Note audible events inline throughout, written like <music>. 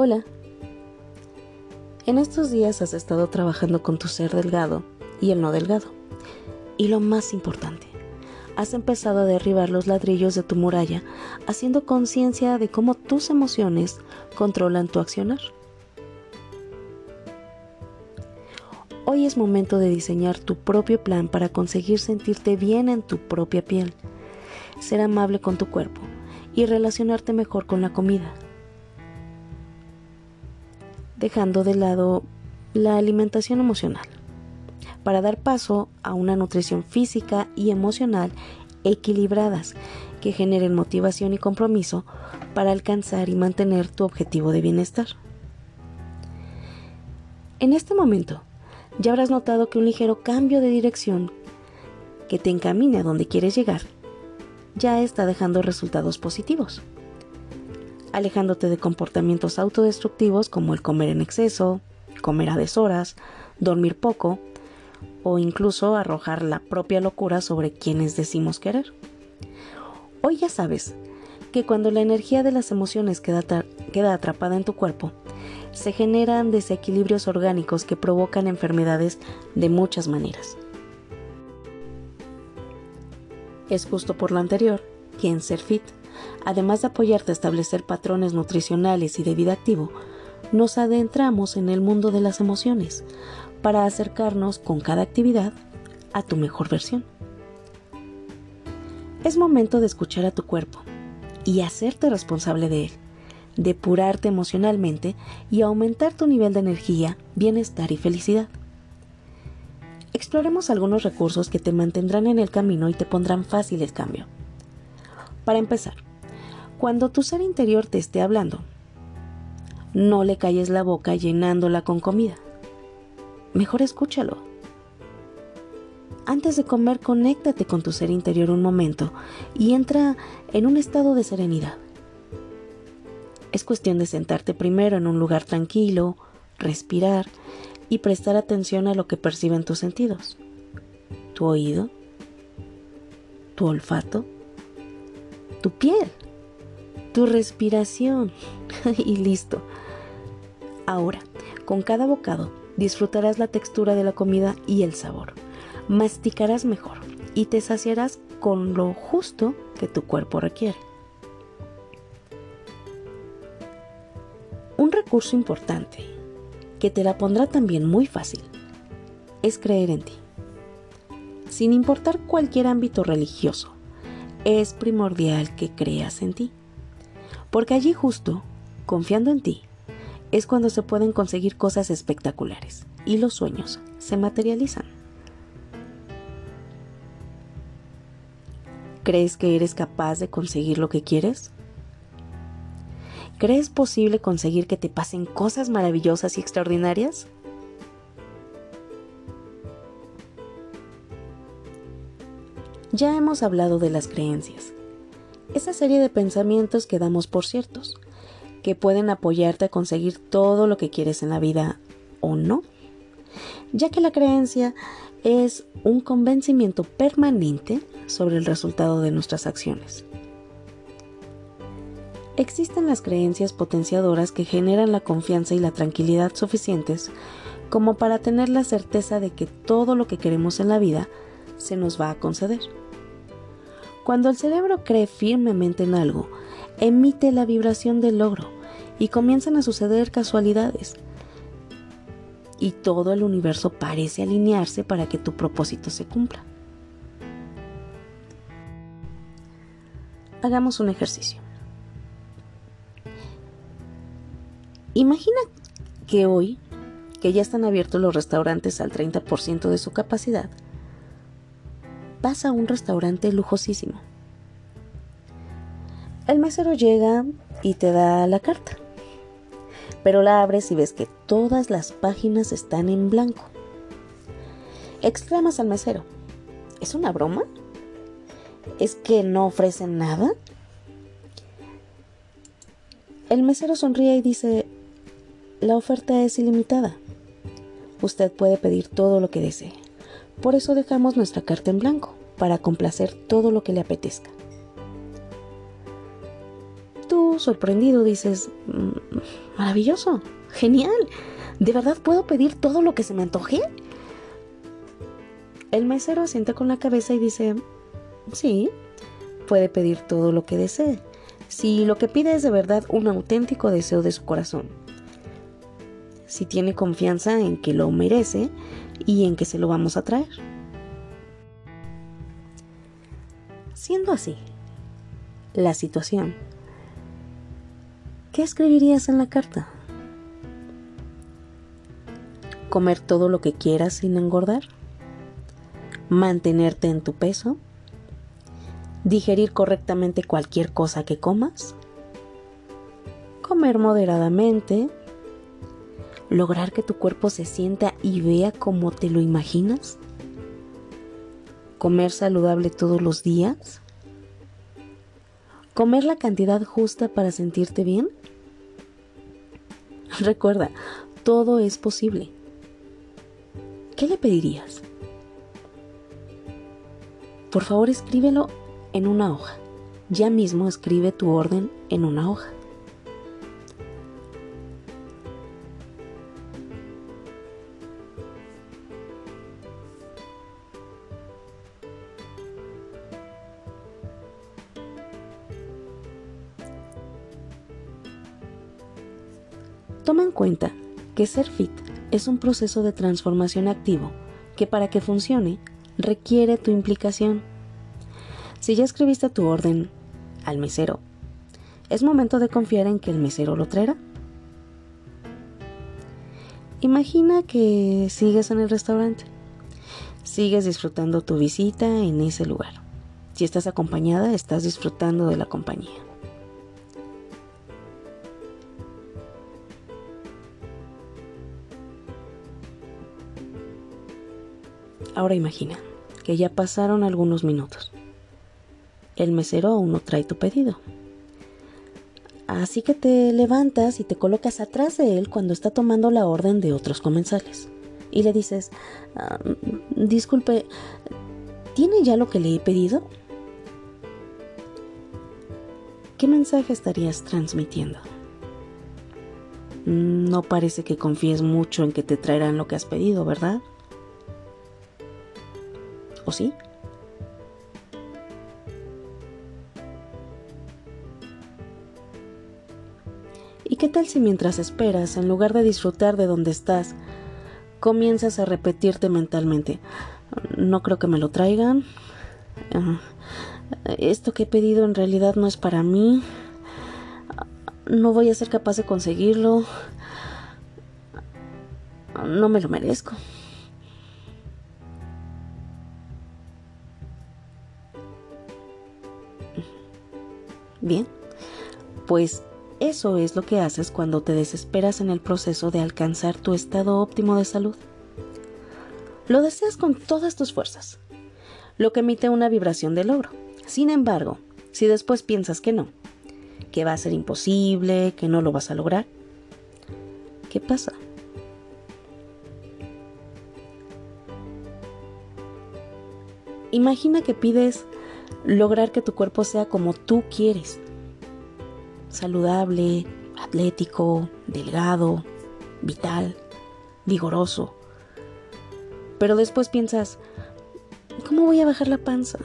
Hola. En estos días has estado trabajando con tu ser delgado y el no delgado. Y lo más importante, has empezado a derribar los ladrillos de tu muralla, haciendo conciencia de cómo tus emociones controlan tu accionar. Hoy es momento de diseñar tu propio plan para conseguir sentirte bien en tu propia piel, ser amable con tu cuerpo y relacionarte mejor con la comida, dejando de lado la alimentación emocional, para dar paso a una nutrición física y emocional equilibradas que generen motivación y compromiso para alcanzar y mantener tu objetivo de bienestar. En este momento, ya habrás notado que un ligero cambio de dirección que te encamine a donde quieres llegar ya está dejando resultados positivos, alejándote de comportamientos autodestructivos como el comer en exceso, comer a deshoras, dormir poco o incluso arrojar la propia locura sobre quienes decimos querer. Hoy ya sabes que cuando la energía de las emociones queda, queda atrapada en tu cuerpo, se generan desequilibrios orgánicos que provocan enfermedades de muchas maneras. Es justo por lo anterior que en Fit, además de apoyarte a establecer patrones nutricionales y de vida activo, nos adentramos en el mundo de las emociones para acercarnos con cada actividad a tu mejor versión. Es momento de escuchar a tu cuerpo y hacerte responsable de él depurarte emocionalmente y aumentar tu nivel de energía, bienestar y felicidad. Exploremos algunos recursos que te mantendrán en el camino y te pondrán fácil el cambio. Para empezar, cuando tu ser interior te esté hablando, no le calles la boca llenándola con comida. Mejor escúchalo. Antes de comer, conéctate con tu ser interior un momento y entra en un estado de serenidad. Es cuestión de sentarte primero en un lugar tranquilo, respirar y prestar atención a lo que perciben tus sentidos. Tu oído, tu olfato, tu piel, tu respiración <laughs> y listo. Ahora, con cada bocado, disfrutarás la textura de la comida y el sabor. Masticarás mejor y te saciarás con lo justo que tu cuerpo requiere. Un recurso importante, que te la pondrá también muy fácil, es creer en ti. Sin importar cualquier ámbito religioso, es primordial que creas en ti. Porque allí justo, confiando en ti, es cuando se pueden conseguir cosas espectaculares y los sueños se materializan. ¿Crees que eres capaz de conseguir lo que quieres? ¿Crees posible conseguir que te pasen cosas maravillosas y extraordinarias? Ya hemos hablado de las creencias, esa serie de pensamientos que damos por ciertos, que pueden apoyarte a conseguir todo lo que quieres en la vida o no, ya que la creencia es un convencimiento permanente sobre el resultado de nuestras acciones. Existen las creencias potenciadoras que generan la confianza y la tranquilidad suficientes como para tener la certeza de que todo lo que queremos en la vida se nos va a conceder. Cuando el cerebro cree firmemente en algo, emite la vibración del logro y comienzan a suceder casualidades. Y todo el universo parece alinearse para que tu propósito se cumpla. Hagamos un ejercicio. Imagina que hoy, que ya están abiertos los restaurantes al 30% de su capacidad, vas a un restaurante lujosísimo. El mesero llega y te da la carta, pero la abres y ves que todas las páginas están en blanco. Exclamas al mesero, ¿es una broma? ¿Es que no ofrecen nada? El mesero sonríe y dice, la oferta es ilimitada. Usted puede pedir todo lo que desee. Por eso dejamos nuestra carta en blanco, para complacer todo lo que le apetezca. Tú sorprendido, dices, mm, maravilloso, genial, ¿de verdad puedo pedir todo lo que se me antoje? El mesero asiente con la cabeza y dice, sí, puede pedir todo lo que desee, si lo que pide es de verdad un auténtico deseo de su corazón, si tiene confianza en que lo merece y en que se lo vamos a traer. Siendo así, la situación, ¿qué escribirías en la carta? ¿Comer todo lo que quieras sin engordar? mantenerte en tu peso, digerir correctamente cualquier cosa que comas, comer moderadamente, lograr que tu cuerpo se sienta y vea como te lo imaginas, comer saludable todos los días, comer la cantidad justa para sentirte bien. Recuerda, todo es posible. ¿Qué le pedirías? Por favor escríbelo en una hoja. Ya mismo escribe tu orden en una hoja. Que ser fit es un proceso de transformación activo que para que funcione requiere tu implicación. Si ya escribiste tu orden al mesero, es momento de confiar en que el mesero lo traerá. Imagina que sigues en el restaurante, sigues disfrutando tu visita en ese lugar. Si estás acompañada, estás disfrutando de la compañía. Ahora imagina que ya pasaron algunos minutos. El mesero aún no trae tu pedido. Así que te levantas y te colocas atrás de él cuando está tomando la orden de otros comensales. Y le dices, ah, disculpe, ¿tiene ya lo que le he pedido? ¿Qué mensaje estarías transmitiendo? No parece que confíes mucho en que te traerán lo que has pedido, ¿verdad? ¿O sí? ¿Y qué tal si mientras esperas, en lugar de disfrutar de donde estás, comienzas a repetirte mentalmente, no creo que me lo traigan, esto que he pedido en realidad no es para mí, no voy a ser capaz de conseguirlo, no me lo merezco. Bien, pues eso es lo que haces cuando te desesperas en el proceso de alcanzar tu estado óptimo de salud. Lo deseas con todas tus fuerzas, lo que emite una vibración de logro. Sin embargo, si después piensas que no, que va a ser imposible, que no lo vas a lograr, ¿qué pasa? Imagina que pides lograr que tu cuerpo sea como tú quieres. Saludable, atlético, delgado, vital, vigoroso. Pero después piensas, ¿cómo voy a bajar la panza?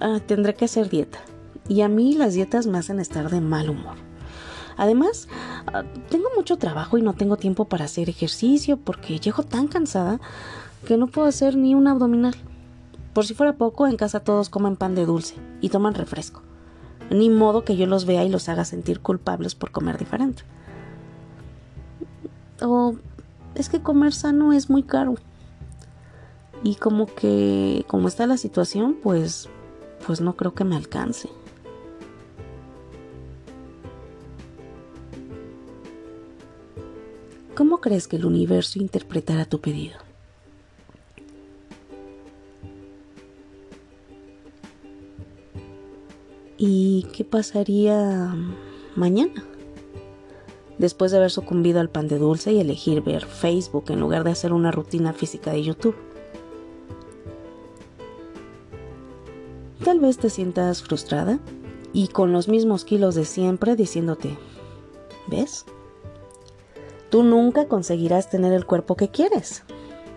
Ah, tendré que hacer dieta. Y a mí las dietas me hacen estar de mal humor. Además, ah, tengo mucho trabajo y no tengo tiempo para hacer ejercicio porque llego tan cansada que no puedo hacer ni un abdominal. Por si fuera poco, en casa todos comen pan de dulce y toman refresco. Ni modo que yo los vea y los haga sentir culpables por comer diferente. O es que comer sano es muy caro. Y como que, como está la situación, pues, pues no creo que me alcance. ¿Cómo crees que el universo interpretará tu pedido? ¿Y qué pasaría mañana? Después de haber sucumbido al pan de dulce y elegir ver Facebook en lugar de hacer una rutina física de YouTube. Tal vez te sientas frustrada, y con los mismos kilos de siempre diciéndote, ¿ves? Tú nunca conseguirás tener el cuerpo que quieres.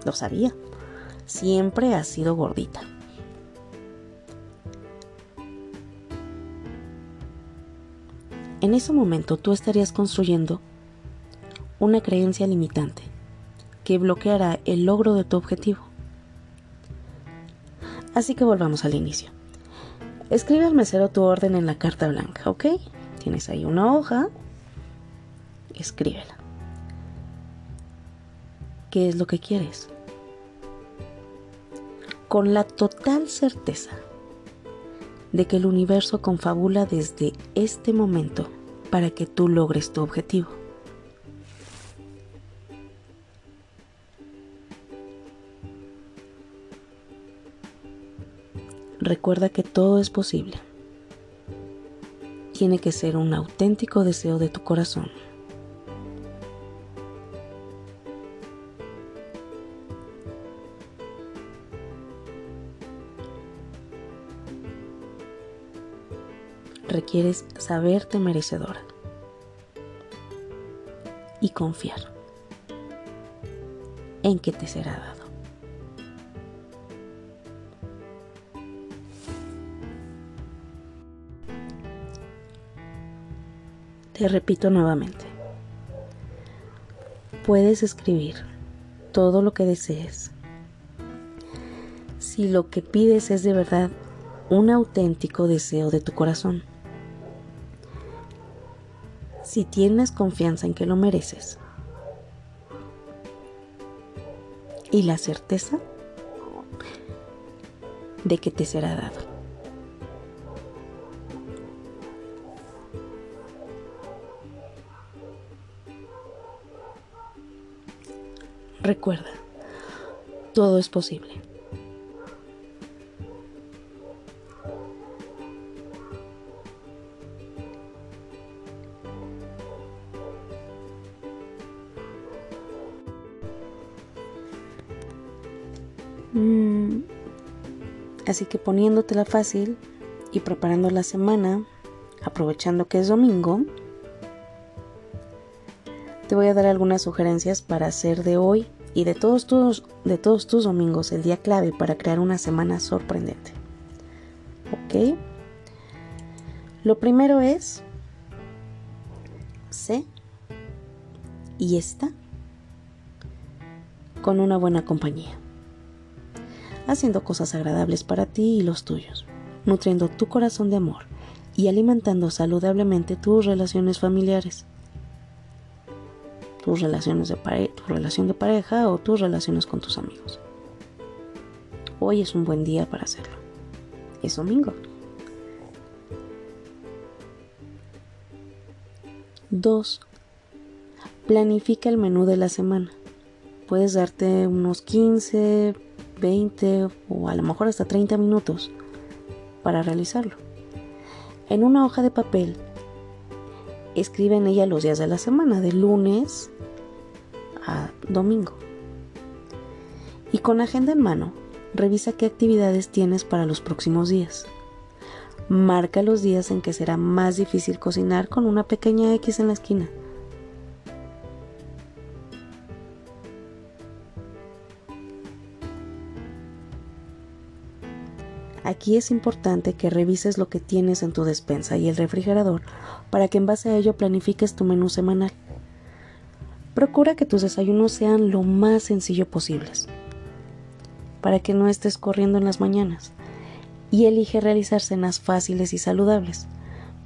Lo sabía. Siempre has sido gordita. En ese momento tú estarías construyendo una creencia limitante que bloqueará el logro de tu objetivo. Así que volvamos al inicio. Escribe al mesero tu orden en la carta blanca, ¿ok? Tienes ahí una hoja, escríbela. ¿Qué es lo que quieres? Con la total certeza de que el universo confabula desde este momento para que tú logres tu objetivo. Recuerda que todo es posible. Tiene que ser un auténtico deseo de tu corazón. Requieres saberte merecedora y confiar en que te será dado. Te repito nuevamente, puedes escribir todo lo que desees. Si lo que pides es de verdad un auténtico deseo de tu corazón si tienes confianza en que lo mereces. Y la certeza de que te será dado. Recuerda, todo es posible. Así que poniéndotela fácil y preparando la semana, aprovechando que es domingo, te voy a dar algunas sugerencias para hacer de hoy y de todos tus, de todos tus domingos el día clave para crear una semana sorprendente. ¿Ok? Lo primero es, sé y está con una buena compañía haciendo cosas agradables para ti y los tuyos, nutriendo tu corazón de amor y alimentando saludablemente tus relaciones familiares, tus relaciones de tu relación de pareja o tus relaciones con tus amigos. Hoy es un buen día para hacerlo. Es domingo. 2. Planifica el menú de la semana. Puedes darte unos 15, 20 o a lo mejor hasta 30 minutos para realizarlo. En una hoja de papel, escribe en ella los días de la semana, de lunes a domingo. Y con agenda en mano, revisa qué actividades tienes para los próximos días. Marca los días en que será más difícil cocinar con una pequeña X en la esquina. Aquí es importante que revises lo que tienes en tu despensa y el refrigerador para que en base a ello planifiques tu menú semanal. Procura que tus desayunos sean lo más sencillo posibles, para que no estés corriendo en las mañanas, y elige realizar cenas fáciles y saludables,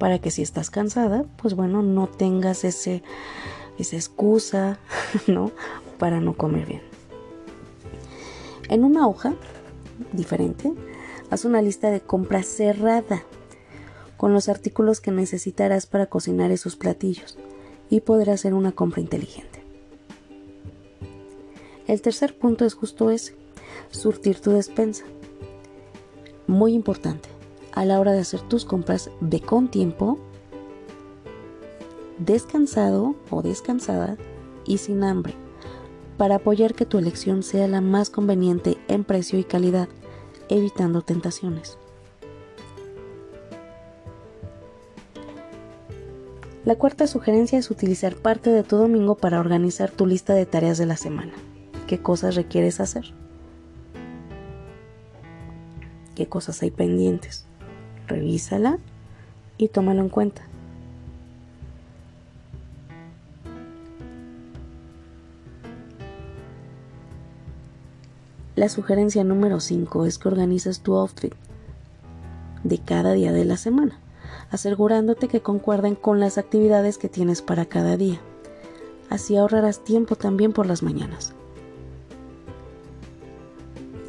para que si estás cansada, pues bueno, no tengas ese, esa excusa, <laughs> ¿no? Para no comer bien. En una hoja diferente, Haz una lista de compra cerrada con los artículos que necesitarás para cocinar esos platillos y poder hacer una compra inteligente. El tercer punto es justo ese, surtir tu despensa. Muy importante, a la hora de hacer tus compras, ve con tiempo, descansado o descansada y sin hambre, para apoyar que tu elección sea la más conveniente en precio y calidad evitando tentaciones. La cuarta sugerencia es utilizar parte de tu domingo para organizar tu lista de tareas de la semana. ¿Qué cosas requieres hacer? ¿Qué cosas hay pendientes? Revísala y tómalo en cuenta. La sugerencia número 5 es que organices tu outfit de cada día de la semana asegurándote que concuerden con las actividades que tienes para cada día. Así ahorrarás tiempo también por las mañanas.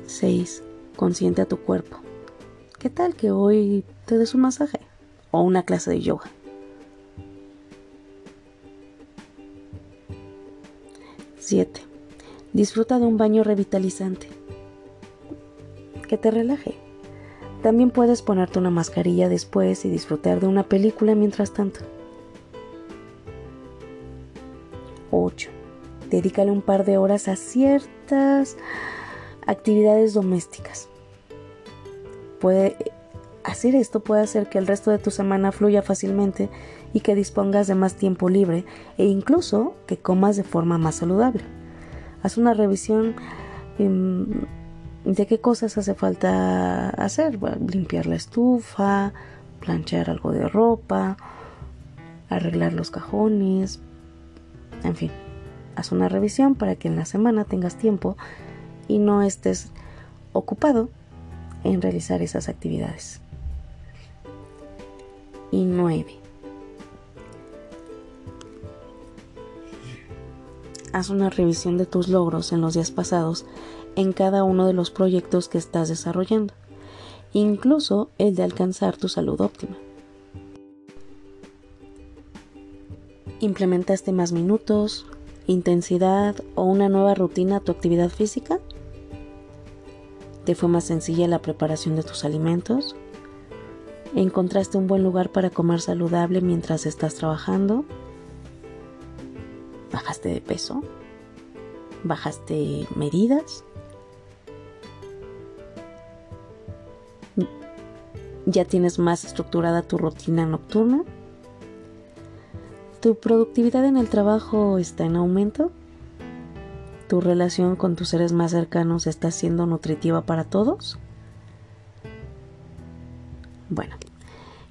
6. Consiente a tu cuerpo. ¿Qué tal que hoy te des un masaje o una clase de yoga? 7. Disfruta de un baño revitalizante que te relaje. También puedes ponerte una mascarilla después y disfrutar de una película mientras tanto. 8. Dedícale un par de horas a ciertas actividades domésticas. Puede hacer esto puede hacer que el resto de tu semana fluya fácilmente y que dispongas de más tiempo libre e incluso que comas de forma más saludable. Haz una revisión em, de qué cosas hace falta hacer. limpiar la estufa, planchar algo de ropa, arreglar los cajones, en fin, haz una revisión para que en la semana tengas tiempo y no estés ocupado en realizar esas actividades. Y nueve. Haz una revisión de tus logros en los días pasados en cada uno de los proyectos que estás desarrollando, incluso el de alcanzar tu salud óptima. ¿Implementaste más minutos, intensidad o una nueva rutina a tu actividad física? ¿Te fue más sencilla la preparación de tus alimentos? ¿Encontraste un buen lugar para comer saludable mientras estás trabajando? ¿Bajaste de peso? ¿Bajaste medidas? ¿Ya tienes más estructurada tu rutina nocturna? ¿Tu productividad en el trabajo está en aumento? ¿Tu relación con tus seres más cercanos está siendo nutritiva para todos? Bueno,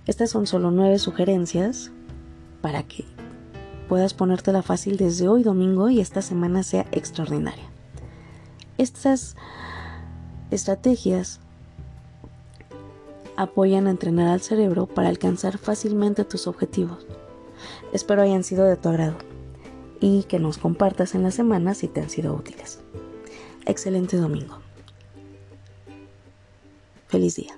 estas son solo nueve sugerencias para que puedas ponértela fácil desde hoy domingo y esta semana sea extraordinaria. Estas estrategias apoyan a entrenar al cerebro para alcanzar fácilmente tus objetivos. Espero hayan sido de tu agrado y que nos compartas en la semana si te han sido útiles. Excelente domingo. Feliz día.